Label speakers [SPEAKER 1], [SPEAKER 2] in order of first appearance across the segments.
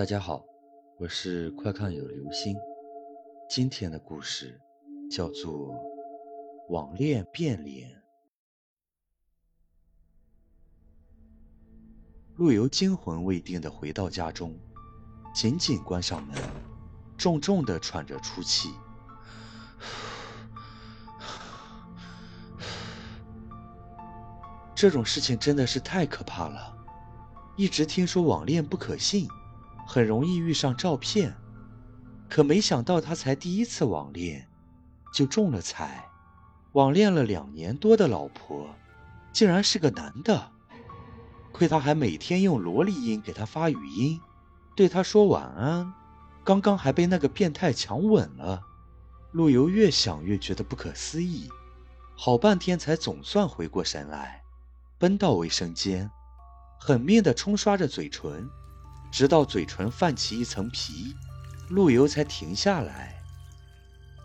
[SPEAKER 1] 大家好，我是快看有流星。今天的故事叫做《网恋变脸》。陆游惊魂未定的回到家中，紧紧关上门，重重的喘着粗气。这种事情真的是太可怕了。一直听说网恋不可信。很容易遇上照骗，可没想到他才第一次网恋，就中了彩。网恋了两年多的老婆，竟然是个男的。亏他还每天用萝莉音给他发语音，对他说晚安。刚刚还被那个变态强吻了。陆游越想越觉得不可思议，好半天才总算回过神来，奔到卫生间，狠命地冲刷着嘴唇。直到嘴唇泛起一层皮，陆游才停下来。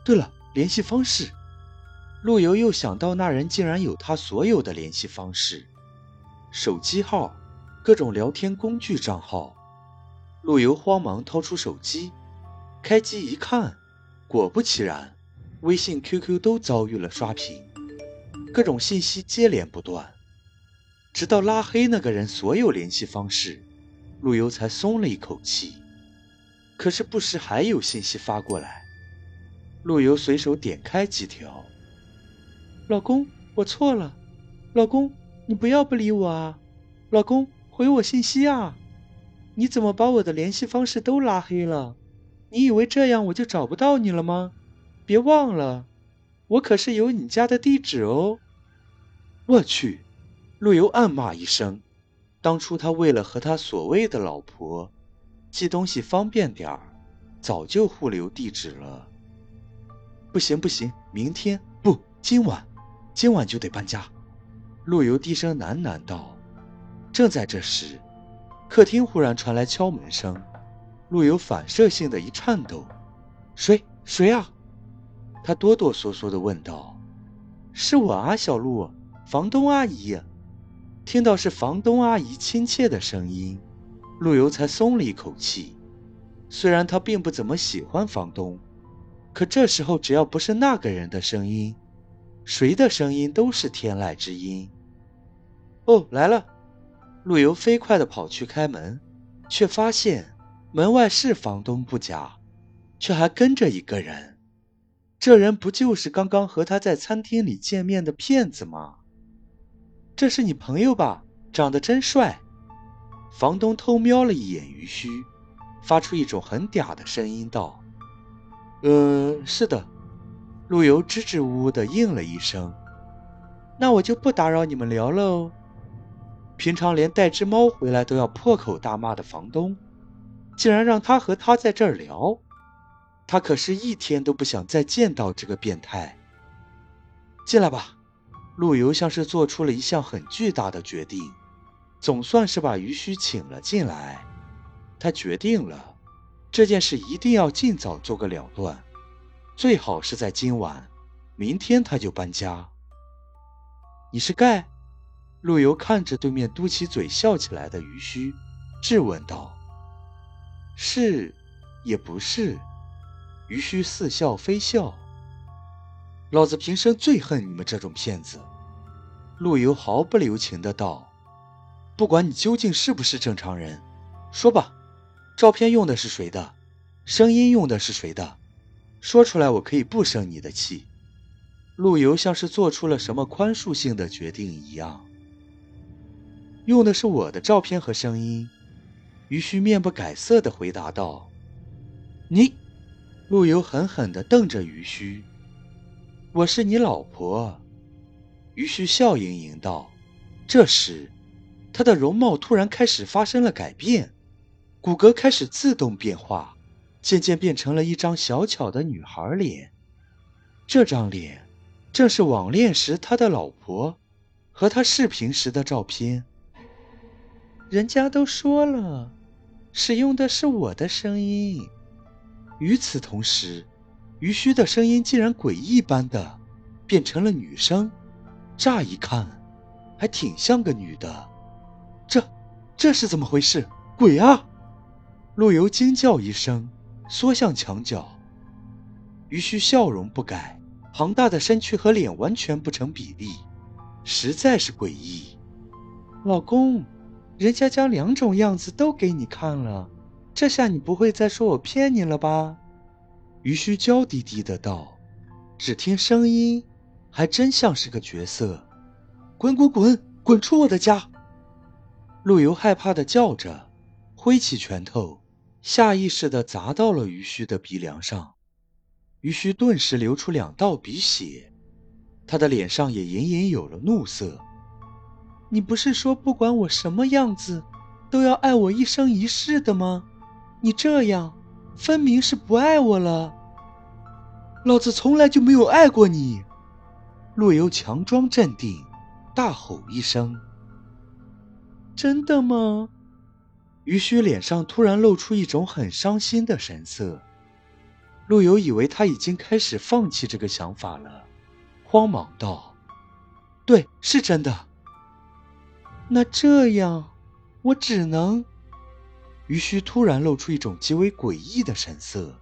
[SPEAKER 1] 对了，联系方式。陆游又想到那人竟然有他所有的联系方式、手机号、各种聊天工具账号。陆游慌忙掏出手机，开机一看，果不其然，微信、QQ 都遭遇了刷屏，各种信息接连不断，直到拉黑那个人所有联系方式。陆游才松了一口气，可是不时还有信息发过来。陆游随手点开几条：“老公，我错了。老公，你不要不理我啊。老公，回我信息啊。你怎么把我的联系方式都拉黑了？你以为这样我就找不到你了吗？别忘了，我可是有你家的地址哦。”我去！陆游暗骂一声。当初他为了和他所谓的老婆寄东西方便点儿，早就互留地址了。不行不行，明天不，今晚，今晚就得搬家。陆游低声喃喃道。正在这时，客厅忽然传来敲门声，陆游反射性的一颤抖：“谁？谁啊？”他哆哆嗦嗦的问道：“是我啊，小陆，房东阿姨。”听到是房东阿姨亲切的声音，陆游才松了一口气。虽然他并不怎么喜欢房东，可这时候只要不是那个人的声音，谁的声音都是天籁之音。哦，来了！陆游飞快地跑去开门，却发现门外是房东不假，却还跟着一个人。这人不就是刚刚和他在餐厅里见面的骗子吗？这是你朋友吧？长得真帅。房东偷瞄了一眼于须，发出一种很嗲的声音道：“呃，是的。”陆游支支吾吾地应了一声。那我就不打扰你们聊喽。平常连带只猫回来都要破口大骂的房东，竟然让他和他在这儿聊，他可是一天都不想再见到这个变态。进来吧。陆游像是做出了一项很巨大的决定，总算是把于须请了进来。他决定了，这件事一定要尽早做个了断，最好是在今晚。明天他就搬家。你是盖？陆游看着对面嘟起嘴笑起来的于须，质问道：“是，也不是。”于须似笑非笑。老子平生最恨你们这种骗子！陆游毫不留情的道：“不管你究竟是不是正常人，说吧，照片用的是谁的？声音用的是谁的？说出来，我可以不生你的气。”陆游像是做出了什么宽恕性的决定一样：“用的是我的照片和声音。”于须面不改色的回答道：“你！”陆游狠狠地瞪着于须。我是你老婆，于须笑盈盈道。这时，她的容貌突然开始发生了改变，骨骼开始自动变化，渐渐变成了一张小巧的女孩脸。这张脸，正是网恋时他的老婆和他视频时的照片。人家都说了，使用的是我的声音。与此同时。于须的声音竟然诡异般的变成了女声，乍一看还挺像个女的。这这是怎么回事？鬼啊！陆游惊叫一声，缩向墙角。于须笑容不改，庞大的身躯和脸完全不成比例，实在是诡异。老公，人家将两种样子都给你看了，这下你不会再说我骗你了吧？于须娇滴滴的道。只听声音，还真像是个角色。滚滚滚，滚出我的家！陆游害怕的叫着，挥起拳头，下意识的砸到了于须的鼻梁上。于须顿时流出两道鼻血，他的脸上也隐隐有了怒色。你不是说不管我什么样子，都要爱我一生一世的吗？你这样，分明是不爱我了。老子从来就没有爱过你。陆游强装镇定，大吼一声：“真的吗？”于须脸上突然露出一种很伤心的神色。陆游以为他已经开始放弃这个想法了，慌忙道：“对，是真的。”那这样，我只能……于须突然露出一种极为诡异的神色。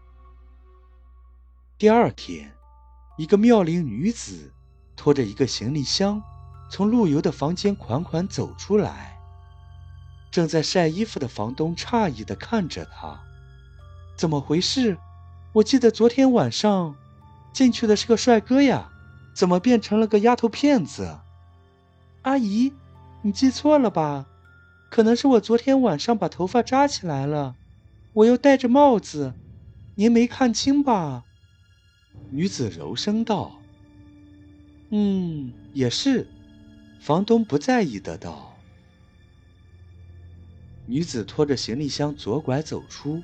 [SPEAKER 1] 第二天，一个妙龄女子拖着一个行李箱，从陆游的房间款款走出来。正在晒衣服的房东诧异地看着她：“怎么回事？”我记得昨天晚上进去的是个帅哥呀，怎么变成了个丫头片子？阿姨，你记错了吧？可能是我昨天晚上把头发扎起来了，我又戴着帽子，您没看清吧？女子柔声道：“嗯，也是。”房东不在意的道。女子拖着行李箱左拐走出。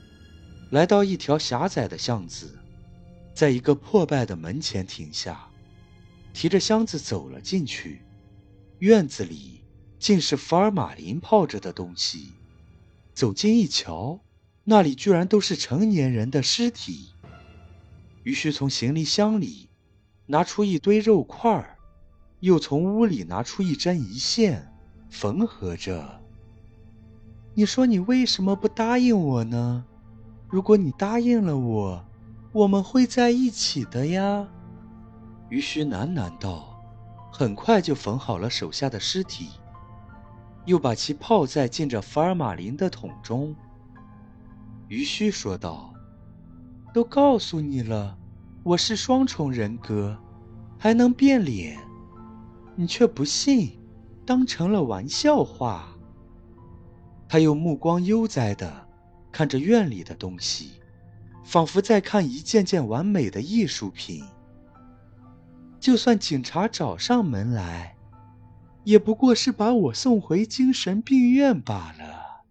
[SPEAKER 1] 来到一条狭窄的巷子，在一个破败的门前停下，提着箱子走了进去。院子里竟是福尔马林泡着的东西，走近一瞧，那里居然都是成年人的尸体。于是从行李箱里拿出一堆肉块又从屋里拿出一针一线，缝合着。你说你为什么不答应我呢？如果你答应了我，我们会在一起的呀。”于须喃喃道。很快就缝好了手下的尸体，又把其泡在浸着福尔马林的桶中。于须说道：“都告诉你了，我是双重人格，还能变脸，你却不信，当成了玩笑话。”他又目光悠哉的。看着院里的东西，仿佛在看一件件完美的艺术品。就算警察找上门来，也不过是把我送回精神病院罢了。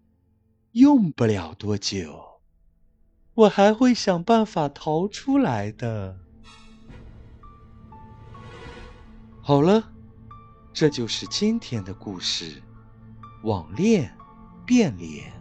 [SPEAKER 1] 用不了多久，我还会想办法逃出来的。好了，这就是今天的故事：网恋变脸。